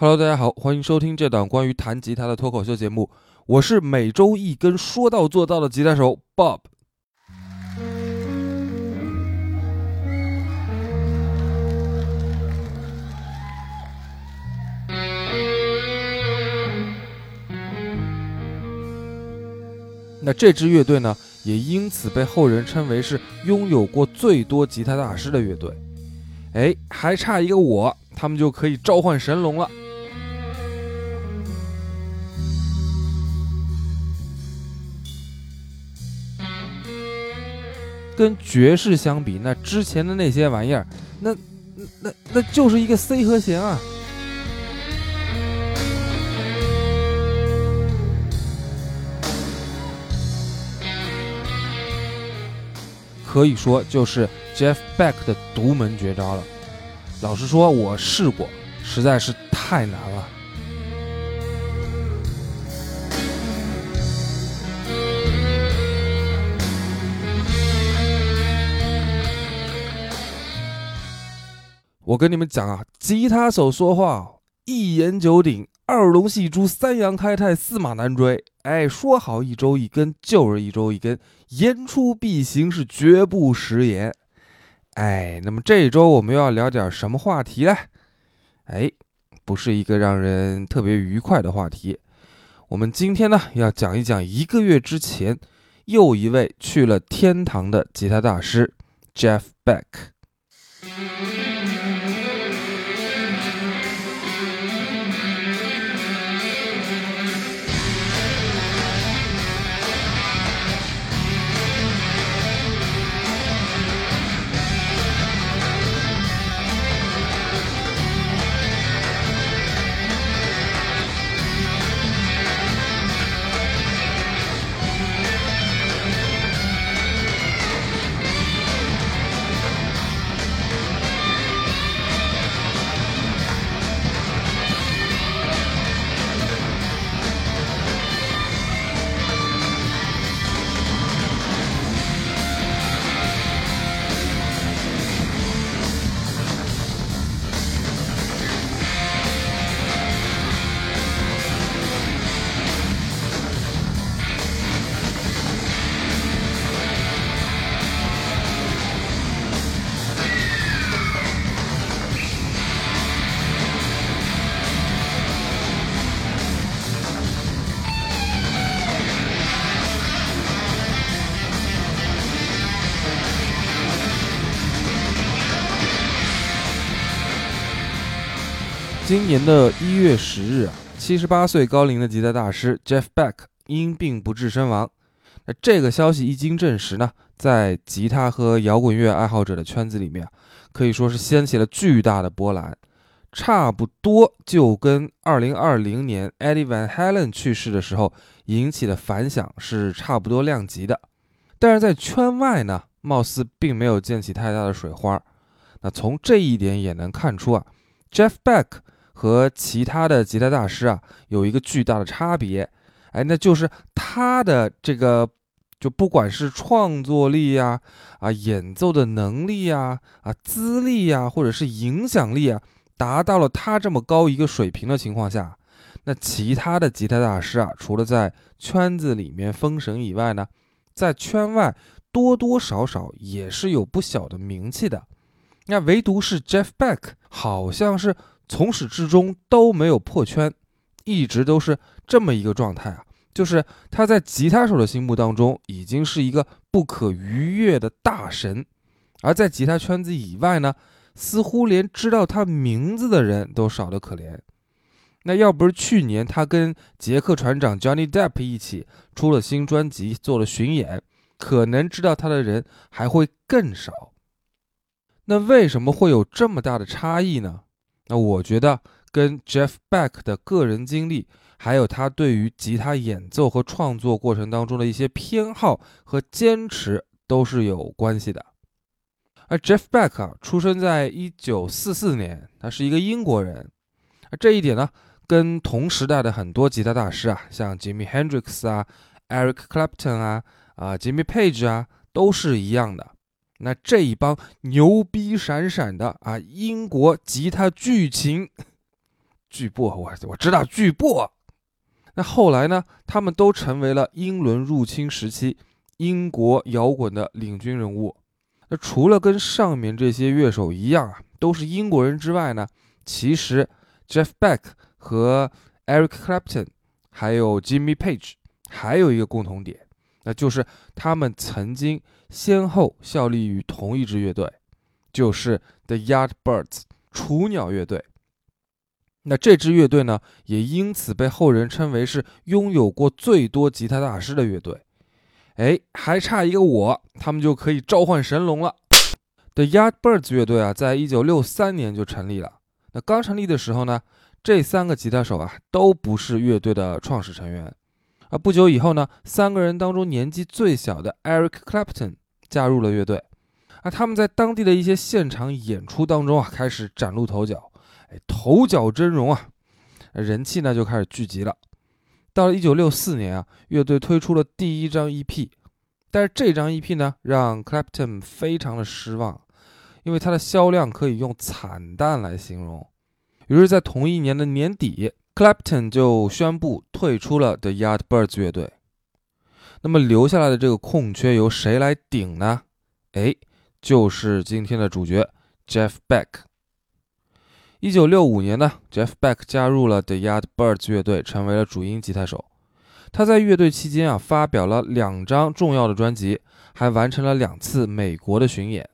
Hello，大家好，欢迎收听这档关于弹吉他的脱口秀节目。我是每周一根说到做到的吉他手 Bob。那这支乐队呢，也因此被后人称为是拥有过最多吉他大师的乐队。哎，还差一个我，他们就可以召唤神龙了。跟爵士相比，那之前的那些玩意儿，那那那就是一个 C 和弦啊。可以说就是 Jeff Beck 的独门绝招了。老实说，我试过，实在是太难了。我跟你们讲啊，吉他手说话一言九鼎，二龙戏珠，三阳开泰，驷马难追。哎，说好一周一根，就是一周一根，言出必行，是绝不食言。哎，那么这周我们要聊点什么话题呢？哎，不是一个让人特别愉快的话题。我们今天呢，要讲一讲一个月之前又一位去了天堂的吉他大师 Jeff Beck。今年的一月十日啊，七十八岁高龄的吉他大师 Jeff Beck 因病不治身亡。那这个消息一经证实呢，在吉他和摇滚乐爱好者的圈子里面，可以说是掀起了巨大的波澜，差不多就跟二零二零年 Eddie Van Halen 去世的时候引起的反响是差不多量级的。但是在圈外呢，貌似并没有溅起太大的水花。那从这一点也能看出啊，Jeff Beck。和其他的吉他大师啊，有一个巨大的差别，哎，那就是他的这个，就不管是创作力呀，啊，演奏的能力呀，啊，资历呀，或者是影响力啊，达到了他这么高一个水平的情况下，那其他的吉他大师啊，除了在圈子里面封神以外呢，在圈外多多少少也是有不小的名气的。那唯独是 Jeff Beck，好像是。从始至终都没有破圈，一直都是这么一个状态啊，就是他在吉他手的心目当中已经是一个不可逾越的大神，而在吉他圈子以外呢，似乎连知道他名字的人都少得可怜。那要不是去年他跟杰克船长 Johnny Depp 一起出了新专辑，做了巡演，可能知道他的人还会更少。那为什么会有这么大的差异呢？那我觉得跟 Jeff Beck 的个人经历，还有他对于吉他演奏和创作过程当中的一些偏好和坚持都是有关系的。而 Jeff Beck 啊，出生在一九四四年，他是一个英国人。而这一点呢，跟同时代的很多吉他大师啊，像 Jimmy Hendrix 啊、Eric Clapton 啊、啊 Jimmy Page 啊，都是一样的。那这一帮牛逼闪闪的啊，英国吉他巨擎，巨擘，我我知道巨擘。那后来呢？他们都成为了英伦入侵时期英国摇滚的领军人物。那除了跟上面这些乐手一样啊，都是英国人之外呢，其实 Jeff Beck 和 Eric Clapton 还有 Jimmy Page 还有一个共同点，那就是他们曾经先后效力于同一支乐队，就是 The Yardbirds 雏鸟乐队。那这支乐队呢，也因此被后人称为是拥有过最多吉他大师的乐队。哎，还差一个我，他们就可以召唤神龙了。The Yardbirds 乐队啊，在一九六三年就成立了。那刚成立的时候呢，这三个吉他手啊，都不是乐队的创始成员。啊，不久以后呢，三个人当中年纪最小的 Eric Clapton 加入了乐队。啊，他们在当地的一些现场演出当中啊，开始崭露头角。哎，头角峥嵘啊，人气呢就开始聚集了。到了一九六四年啊，乐队推出了第一张 EP，但是这张 EP 呢让 Clapton 非常的失望，因为它的销量可以用惨淡来形容。于是，在同一年的年底，Clapton 就宣布退出了 The Yardbirds 乐队。那么留下来的这个空缺由谁来顶呢？哎，就是今天的主角 Jeff Beck。一九六五年呢，Jeff Beck 加入了 The Yardbirds 乐队，成为了主音吉他手。他在乐队期间啊，发表了两张重要的专辑，还完成了两次美国的巡演。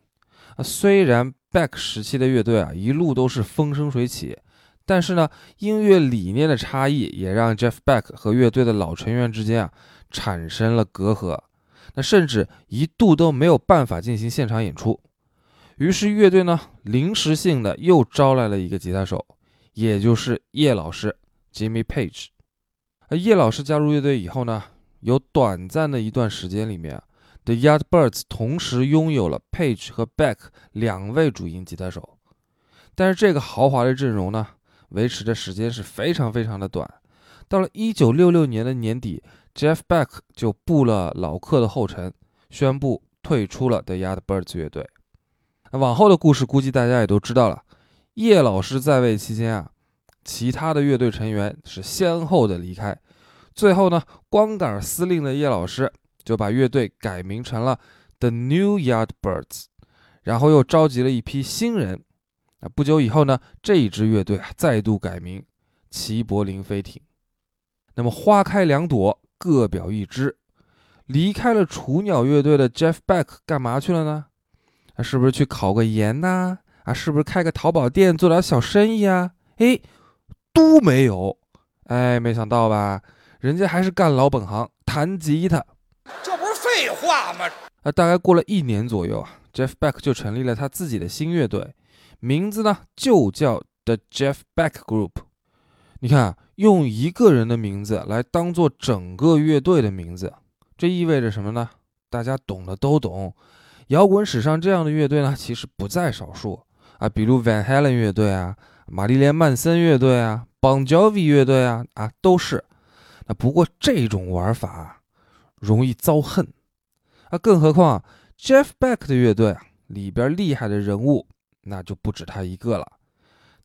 啊，虽然 Beck 时期的乐队啊一路都是风生水起，但是呢，音乐理念的差异也让 Jeff Beck 和乐队的老成员之间啊产生了隔阂。那甚至一度都没有办法进行现场演出。于是乐队呢，临时性的又招来了一个吉他手，也就是叶老师 Jimmy Page。而叶老师加入乐队以后呢，有短暂的一段时间里面，The Yardbirds 同时拥有了 Page 和 Beck 两位主音吉他手。但是这个豪华的阵容呢，维持的时间是非常非常的短。到了1966年的年底，Jeff Beck 就步了老客的后尘，宣布退出了 The Yardbirds 乐队。往后的故事估计大家也都知道了。叶老师在位期间啊，其他的乐队成员是先后的离开，最后呢，光杆司令的叶老师就把乐队改名成了 The New Yardbirds，然后又召集了一批新人。啊，不久以后呢，这一支乐队啊再度改名齐柏林飞艇。那么花开两朵，各表一枝。离开了雏鸟乐队的 Jeff Beck 干嘛去了呢？啊，是不是去考个研呐？啊，是不是开个淘宝店做点小生意啊？哎，都没有。哎，没想到吧？人家还是干老本行，弹吉他。这不是废话吗？啊，大概过了一年左右啊，Jeff Beck 就成立了他自己的新乐队，名字呢就叫 The Jeff Beck Group。你看，用一个人的名字来当做整个乐队的名字，这意味着什么呢？大家懂的都懂。摇滚史上这样的乐队呢，其实不在少数啊，比如 Van Halen 乐队啊、玛丽莲曼森乐队啊、Bon Jovi 乐队啊啊，都是。那不过这种玩法容易遭恨啊，更何况 Jeff Beck 的乐队啊里边厉害的人物那就不止他一个了。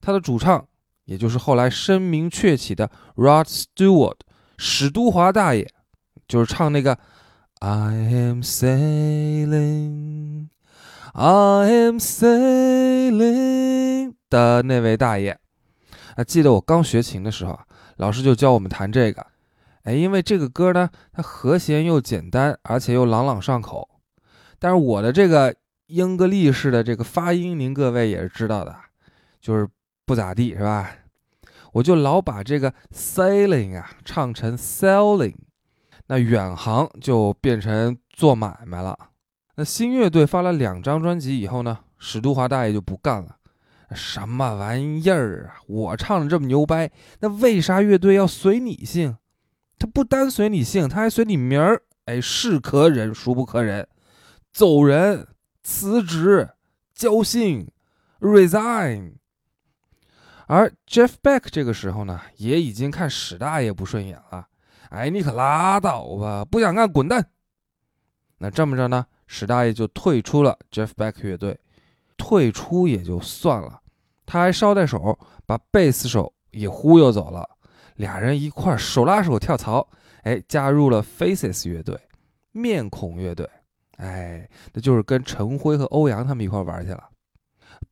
他的主唱，也就是后来声名鹊起的 Rod Stewart 史都华大爷，就是唱那个。I am sailing, I am sailing 的那位大爷啊，记得我刚学琴的时候啊，老师就教我们弹这个。哎，因为这个歌呢，它和弦又简单，而且又朗朗上口。但是我的这个英格力式的这个发音，您各位也是知道的，就是不咋地，是吧？我就老把这个 sailing 啊唱成 selling，。那远航就变成做买卖了。那新乐队发了两张专辑以后呢，史都华大爷就不干了。什么玩意儿啊！我唱的这么牛掰，那为啥乐队要随你姓？他不单随你姓，他还随你名儿。哎，是可忍，孰不可忍？走人，辞职，交信，resign。而 Jeff Beck 这个时候呢，也已经看史大爷不顺眼了。哎，你可拉倒吧！不想干，滚蛋。那这么着呢，史大爷就退出了 Jeff Beck 乐队。退出也就算了，他还捎带手把贝斯手也忽悠走了，俩人一块手拉手跳槽，哎，加入了 Faces 乐队，面孔乐队，哎，那就是跟陈辉和欧阳他们一块玩去了。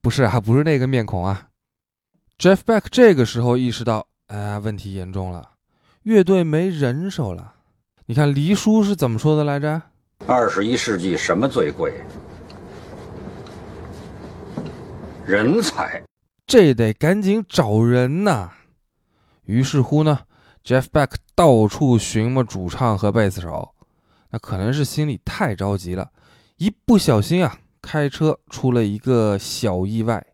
不是啊，不是那个面孔啊。Jeff Beck 这个时候意识到，哎，问题严重了，乐队没人手了。你看黎叔是怎么说的来着？二十一世纪什么最贵？人才。这得赶紧找人呐！于是乎呢，Jeff Beck 到处寻摸主唱和贝斯手。那可能是心里太着急了，一不小心啊，开车出了一个小意外。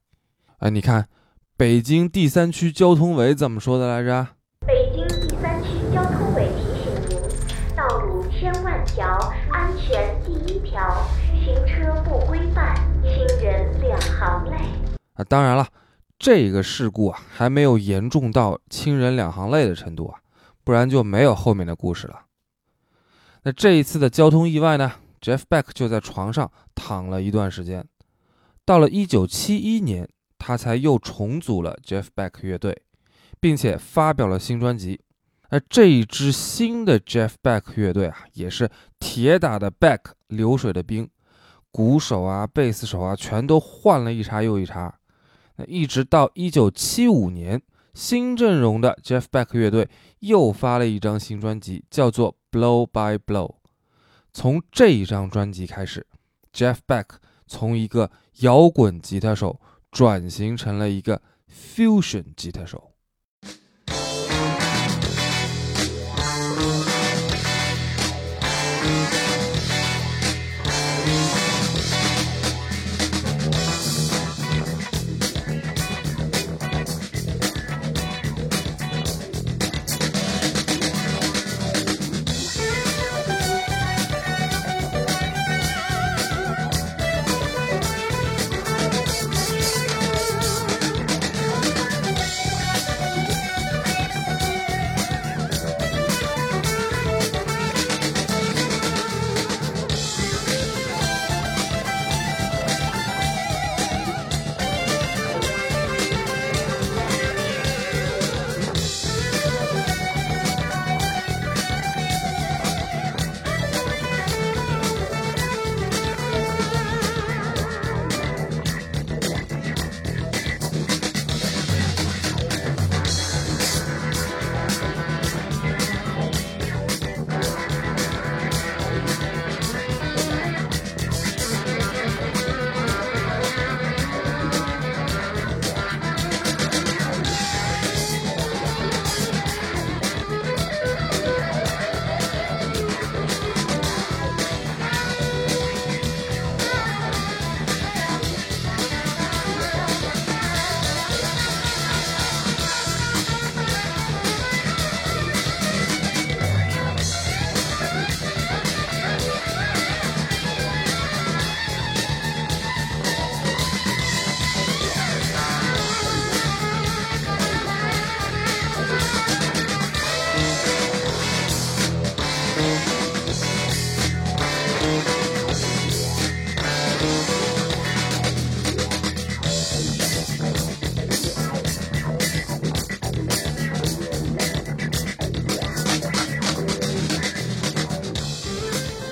哎，你看，北京第三区交通委怎么说的来着？北京第三区交通委提醒您：道路千万条，安全第一条，行车不规范，亲人两行泪。啊，当然了。这个事故啊，还没有严重到亲人两行泪的程度啊，不然就没有后面的故事了。那这一次的交通意外呢，Jeff Beck 就在床上躺了一段时间。到了1971年，他才又重组了 Jeff Beck 乐队，并且发表了新专辑。那这一支新的 Jeff Beck 乐队啊，也是铁打的 Beck 流水的兵，鼓手啊、贝斯手啊，全都换了一茬又一茬。那一直到一九七五年，新阵容的 Jeff Beck 乐队又发了一张新专辑，叫做《Blow by Blow》。从这一张专辑开始，Jeff Beck 从一个摇滚吉他手转型成了一个 fusion 吉他手。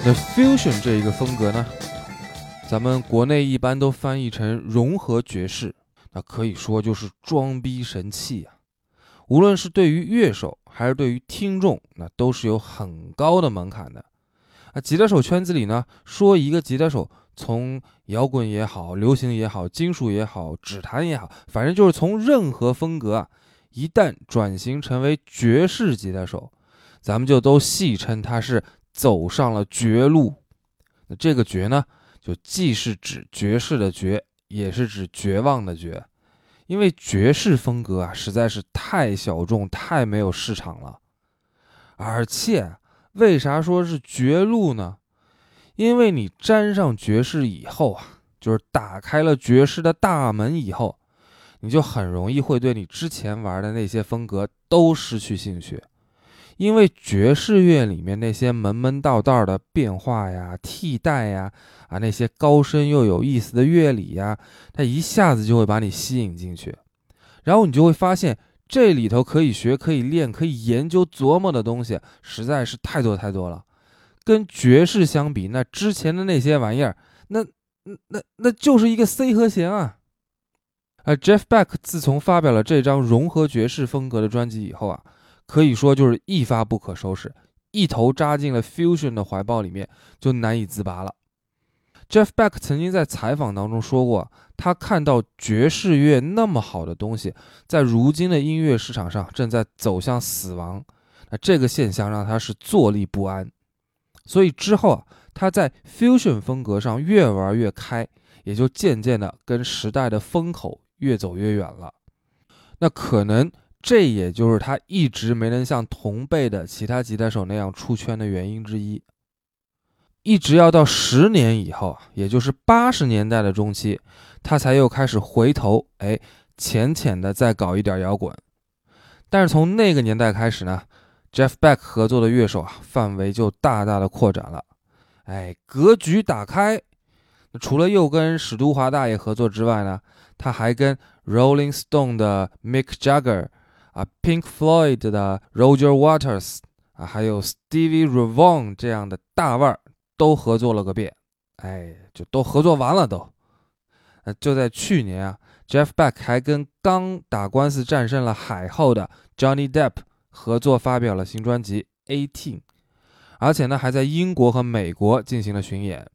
那 fusion 这一个风格呢，咱们国内一般都翻译成融合爵士，那可以说就是装逼神器啊！无论是对于乐手还是对于听众，那都是有很高的门槛的。啊，吉他手圈子里呢，说一个吉他手从摇滚也好、流行也好、金属也好、指弹也好，反正就是从任何风格啊，一旦转型成为爵士吉他手，咱们就都戏称他是。走上了绝路，那这个绝呢，就既是指爵士的绝，也是指绝望的绝，因为爵士风格啊实在是太小众、太没有市场了。而且，为啥说是绝路呢？因为你沾上爵士以后啊，就是打开了爵士的大门以后，你就很容易会对你之前玩的那些风格都失去兴趣。因为爵士乐里面那些门门道道的变化呀、替代呀，啊那些高深又有意思的乐理呀，它一下子就会把你吸引进去，然后你就会发现这里头可以学、可以练、可以研究、琢磨的东西实在是太多太多了。跟爵士相比，那之前的那些玩意儿，那那那就是一个 C 和弦啊。啊 Jeff Beck 自从发表了这张融合爵士风格的专辑以后啊，可以说就是一发不可收拾，一头扎进了 fusion 的怀抱里面，就难以自拔了。Jeff Beck 曾经在采访当中说过，他看到爵士乐那么好的东西，在如今的音乐市场上正在走向死亡，那这个现象让他是坐立不安。所以之后啊，他在 fusion 风格上越玩越开，也就渐渐的跟时代的风口越走越远了。那可能这也就是他一直没能像同辈的其他吉他手那样出圈的原因之一。一直要到十年以后，也就是八十年代的中期，他才又开始回头，哎，浅浅的再搞一点摇滚。但是从那个年代开始呢，Jeff Beck 合作的乐手啊，范围就大大的扩展了，哎，格局打开。除了又跟史都华大爷合作之外呢，他还跟 Rolling Stone 的 Mick Jagger 啊，Pink Floyd 的 Roger Waters 啊，还有 Stevie r e v a u g h n 这样的大腕儿。都合作了个遍，哎，就都合作完了都。呃，就在去年啊，Jeff Beck 还跟刚打官司战胜了海后的 Johnny Depp 合作发表了新专辑《Eighteen》，而且呢还在英国和美国进行了巡演。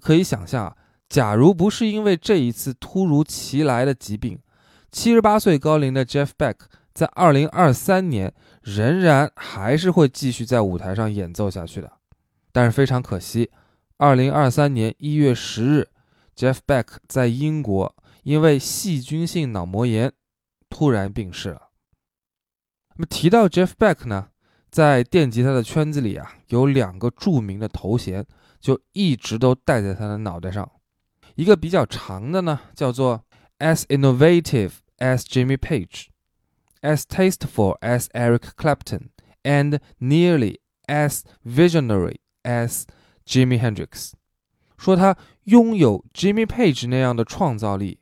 可以想象，假如不是因为这一次突如其来的疾病，七十八岁高龄的 Jeff Beck 在二零二三年仍然还是会继续在舞台上演奏下去的。但是非常可惜，二零二三年一月十日，Jeff Beck 在英国因为细菌性脑膜炎突然病逝了。那么提到 Jeff Beck 呢，在电吉他的圈子里啊，有两个著名的头衔就一直都戴在他的脑袋上，一个比较长的呢，叫做 As innovative as Jimmy Page as tasteful as Eric Clapton，and nearly as visionary。as Jimi Hendrix，说他拥有 Jimmy Page 那样的创造力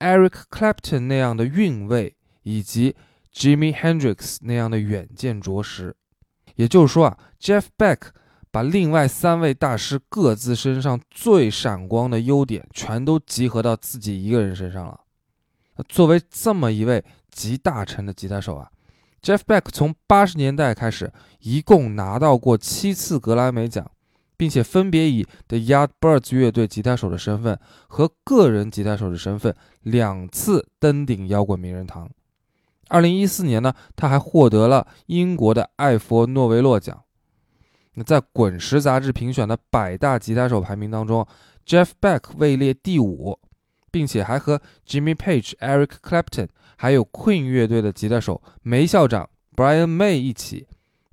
，Eric Clapton 那样的韵味，以及 Jimi Hendrix 那样的远见卓识。也就是说啊，Jeff Beck 把另外三位大师各自身上最闪光的优点全都集合到自己一个人身上了。作为这么一位集大成的吉他手啊。Jeff Beck 从八十年代开始，一共拿到过七次格莱美奖，并且分别以 The Yardbirds 乐队吉他手的身份和个人吉他手的身份两次登顶摇滚名人堂。二零一四年呢，他还获得了英国的艾佛诺维洛奖。那在滚石杂志评选的百大吉他手排名当中，Jeff Beck 位列第五。并且还和 Jimmy Page、Eric Clapton，还有 Queen 乐队的吉他手梅校长 Brian May 一起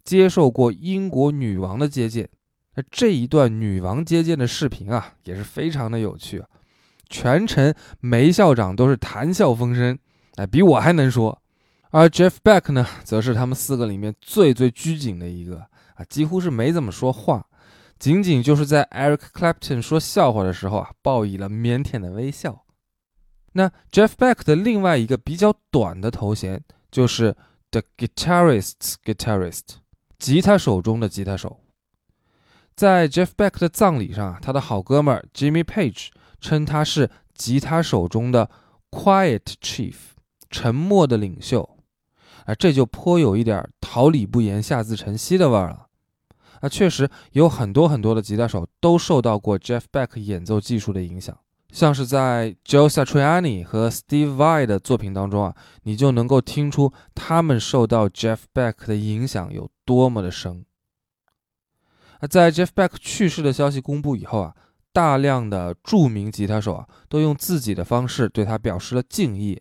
接受过英国女王的接见。那这一段女王接见的视频啊，也是非常的有趣。全程梅校长都是谈笑风生，哎，比我还能说。而 Jeff Beck 呢，则是他们四个里面最最拘谨的一个啊，几乎是没怎么说话，仅仅就是在 Eric Clapton 说笑话的时候啊，报以了腼腆的微笑。那 Jeff Beck 的另外一个比较短的头衔就是 The Guitarist's Guitarist，吉他手中的吉他手。在 Jeff Beck 的葬礼上啊，他的好哥们儿 Jimmy Page 称他是吉他手中的 Quiet Chief，沉默的领袖。啊，这就颇有一点桃李不言，下自成蹊的味儿了。啊，确实有很多很多的吉他手都受到过 Jeff Beck 演奏技术的影响。像是在 Joe Satriani 和 Steve Vai 的作品当中啊，你就能够听出他们受到 Jeff Beck 的影响有多么的深。啊，在 Jeff Beck 去世的消息公布以后啊，大量的著名吉他手啊都用自己的方式对他表示了敬意。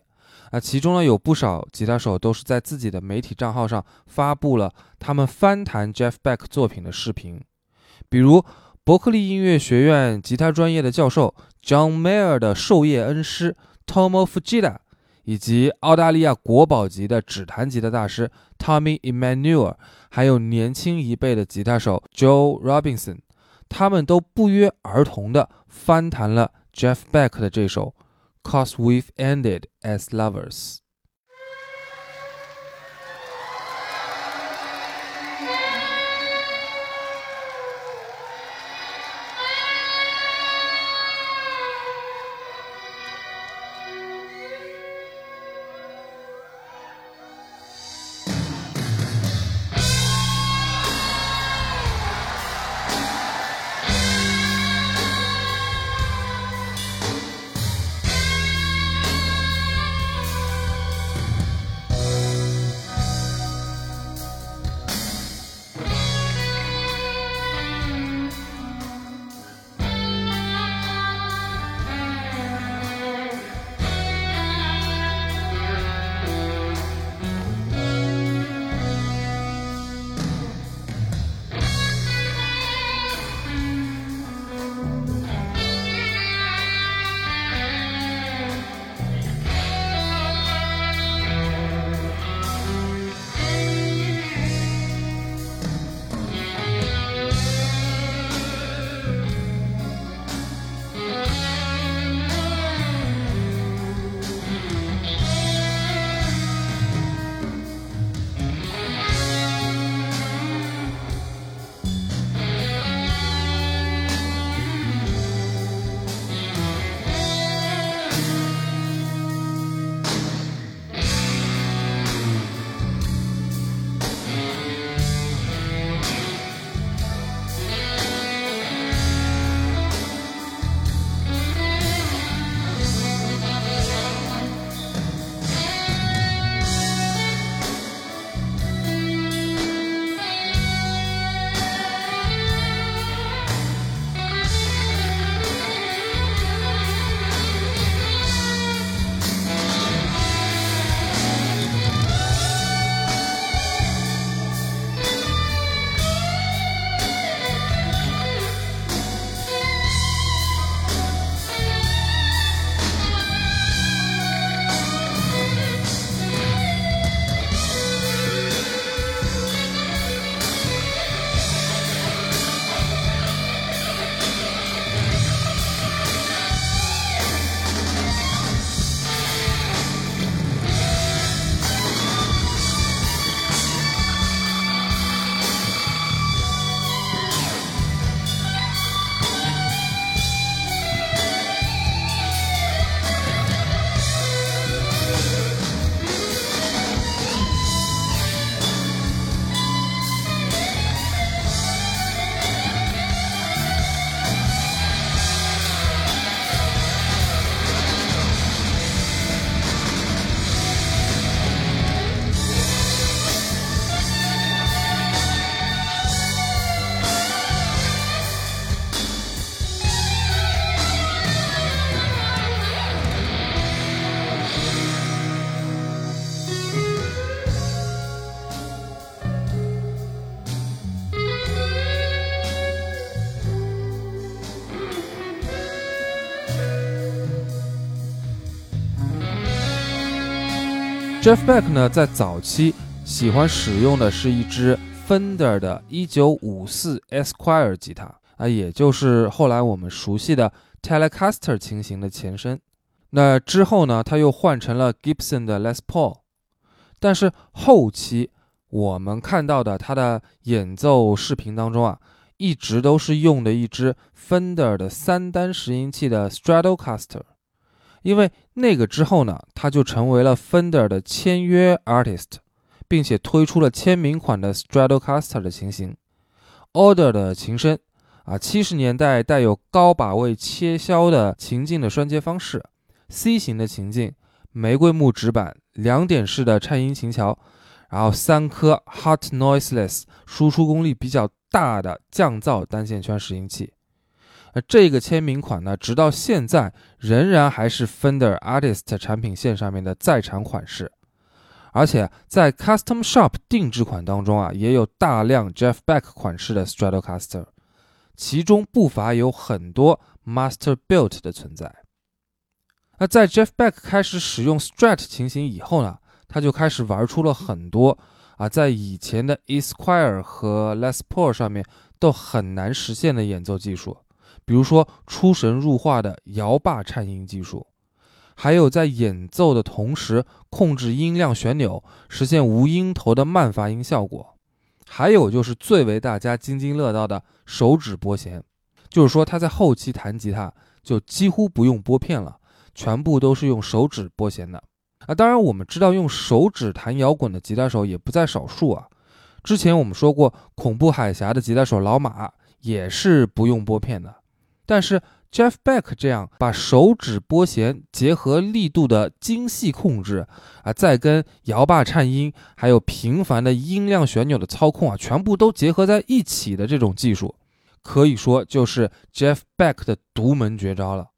啊，其中呢有不少吉他手都是在自己的媒体账号上发布了他们翻弹 Jeff Beck 作品的视频，比如。伯克利音乐学院吉他专业的教授 John Mayer 的授业恩师 Tomo Fujita，以及澳大利亚国宝级的指弹吉他大师 Tommy Emmanuel，还有年轻一辈的吉他手 Joe Robinson，他们都不约而同地翻弹了 Jeff Beck 的这首《Cause We've Ended as Lovers》。Jeff Beck 呢，在早期喜欢使用的是一支 Fender 的1954 Esquire 吉他啊，也就是后来我们熟悉的 Telecaster 琴型的前身。那之后呢，他又换成了 Gibson 的 Les Paul。但是后期我们看到的他的演奏视频当中啊，一直都是用的一支 Fender 的三单拾音器的 Stratocaster。因为那个之后呢，他就成为了 Fender 的签约 artist，并且推出了签名款的 Stratocaster 的琴型。Order 的琴身啊，七十年代带有高把位切削的琴颈的拴接方式，C 型的琴颈，玫瑰木指板，两点式的颤音琴桥，然后三颗 Hot Noiseless 输出功率比较大的降噪单线圈拾音器。那这个签名款呢，直到现在仍然还是 Fender Artist 产品线上面的在产款式，而且在 Custom Shop 定制款当中啊，也有大量 Jeff Beck 款式的 Stratocaster，其中不乏有很多 Master Built 的存在。那在 Jeff Beck 开始使用 Strat 情型以后呢，他就开始玩出了很多啊，在以前的 Esquire 和 Les Paul 上面都很难实现的演奏技术。比如说出神入化的摇把颤音技术，还有在演奏的同时控制音量旋钮，实现无音头的慢发音效果，还有就是最为大家津津乐道的手指拨弦，就是说他在后期弹吉他就几乎不用拨片了，全部都是用手指拨弦的啊。当然我们知道用手指弹摇滚的吉他手也不在少数啊。之前我们说过，恐怖海峡的吉他手老马也是不用拨片的。但是 Jeff Beck 这样把手指拨弦结合力度的精细控制啊，再跟摇把颤音，还有频繁的音量旋钮的操控啊，全部都结合在一起的这种技术，可以说就是 Jeff Beck 的独门绝招了。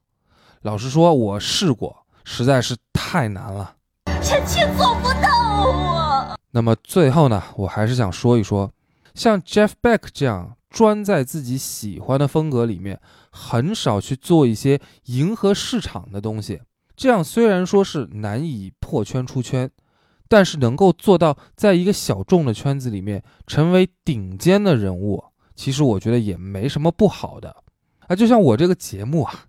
老实说，我试过，实在是太难了，臣妾做不到啊。那么最后呢，我还是想说一说，像 Jeff Beck 这样。专在自己喜欢的风格里面，很少去做一些迎合市场的东西。这样虽然说是难以破圈出圈，但是能够做到在一个小众的圈子里面成为顶尖的人物，其实我觉得也没什么不好的。啊，就像我这个节目啊，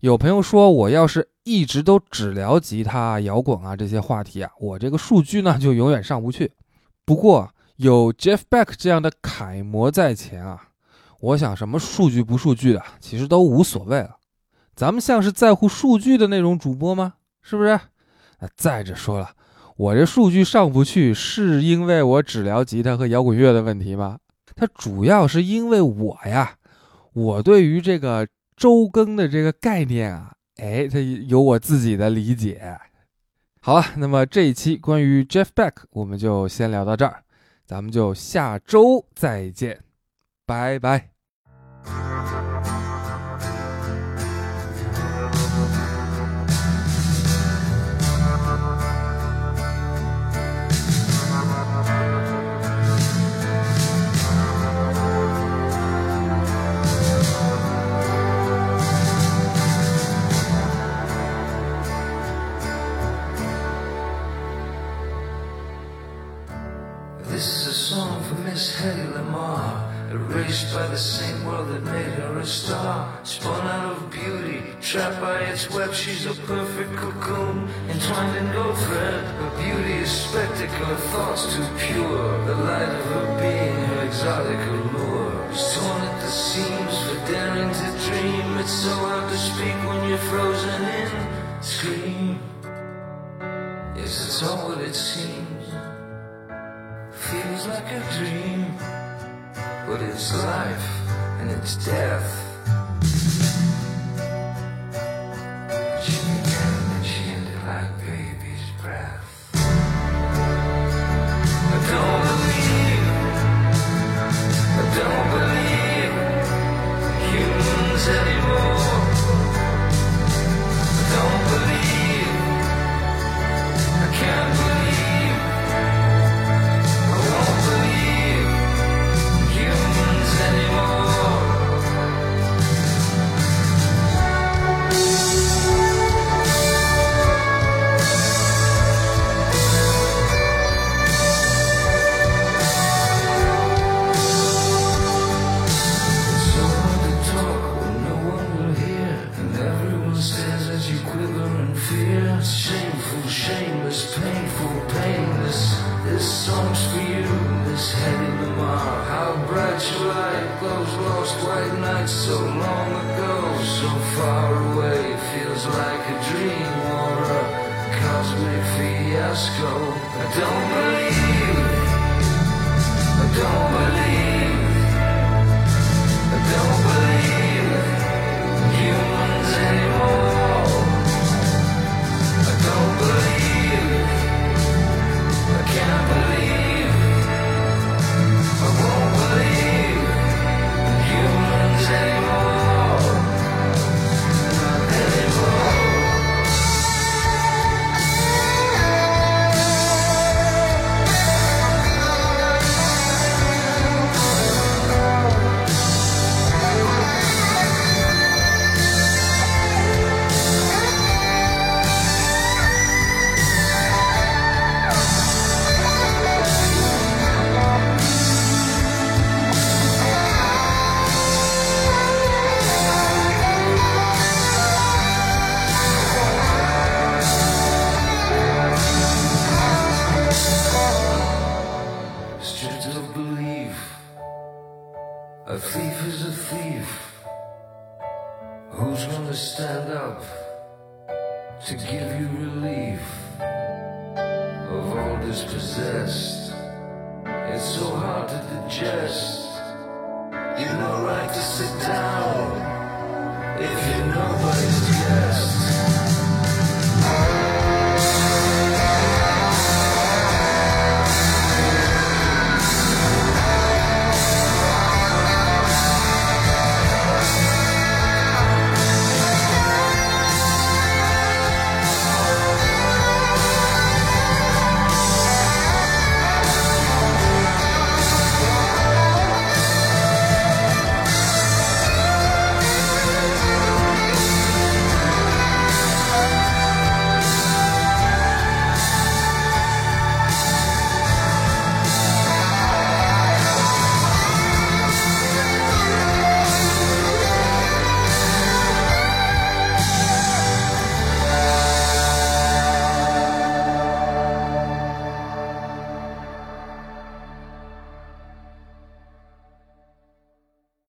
有朋友说我要是一直都只聊吉他、摇滚啊这些话题啊，我这个数据呢就永远上不去。不过，有 Jeff Beck 这样的楷模在前啊，我想什么数据不数据的，其实都无所谓了。咱们像是在乎数据的那种主播吗？是不是？再者说了，我这数据上不去，是因为我只聊吉他和摇滚乐的问题吗？它主要是因为我呀，我对于这个周更的这个概念啊，哎，它有我自己的理解。好了，那么这一期关于 Jeff Beck，我们就先聊到这儿。咱们就下周再见，拜拜。By the same world that made her a star. Spun out of beauty, trapped by its web, she's a perfect cocoon, entwined in gold thread. Her beauty is spectacle, her thoughts too pure. The light of her being, her exotic allure. Torn at the seams for daring to dream. It's so hard to speak when you're frozen in. Scream. Yes, it's all what it seems. Feels like a dream but it's life and it's death.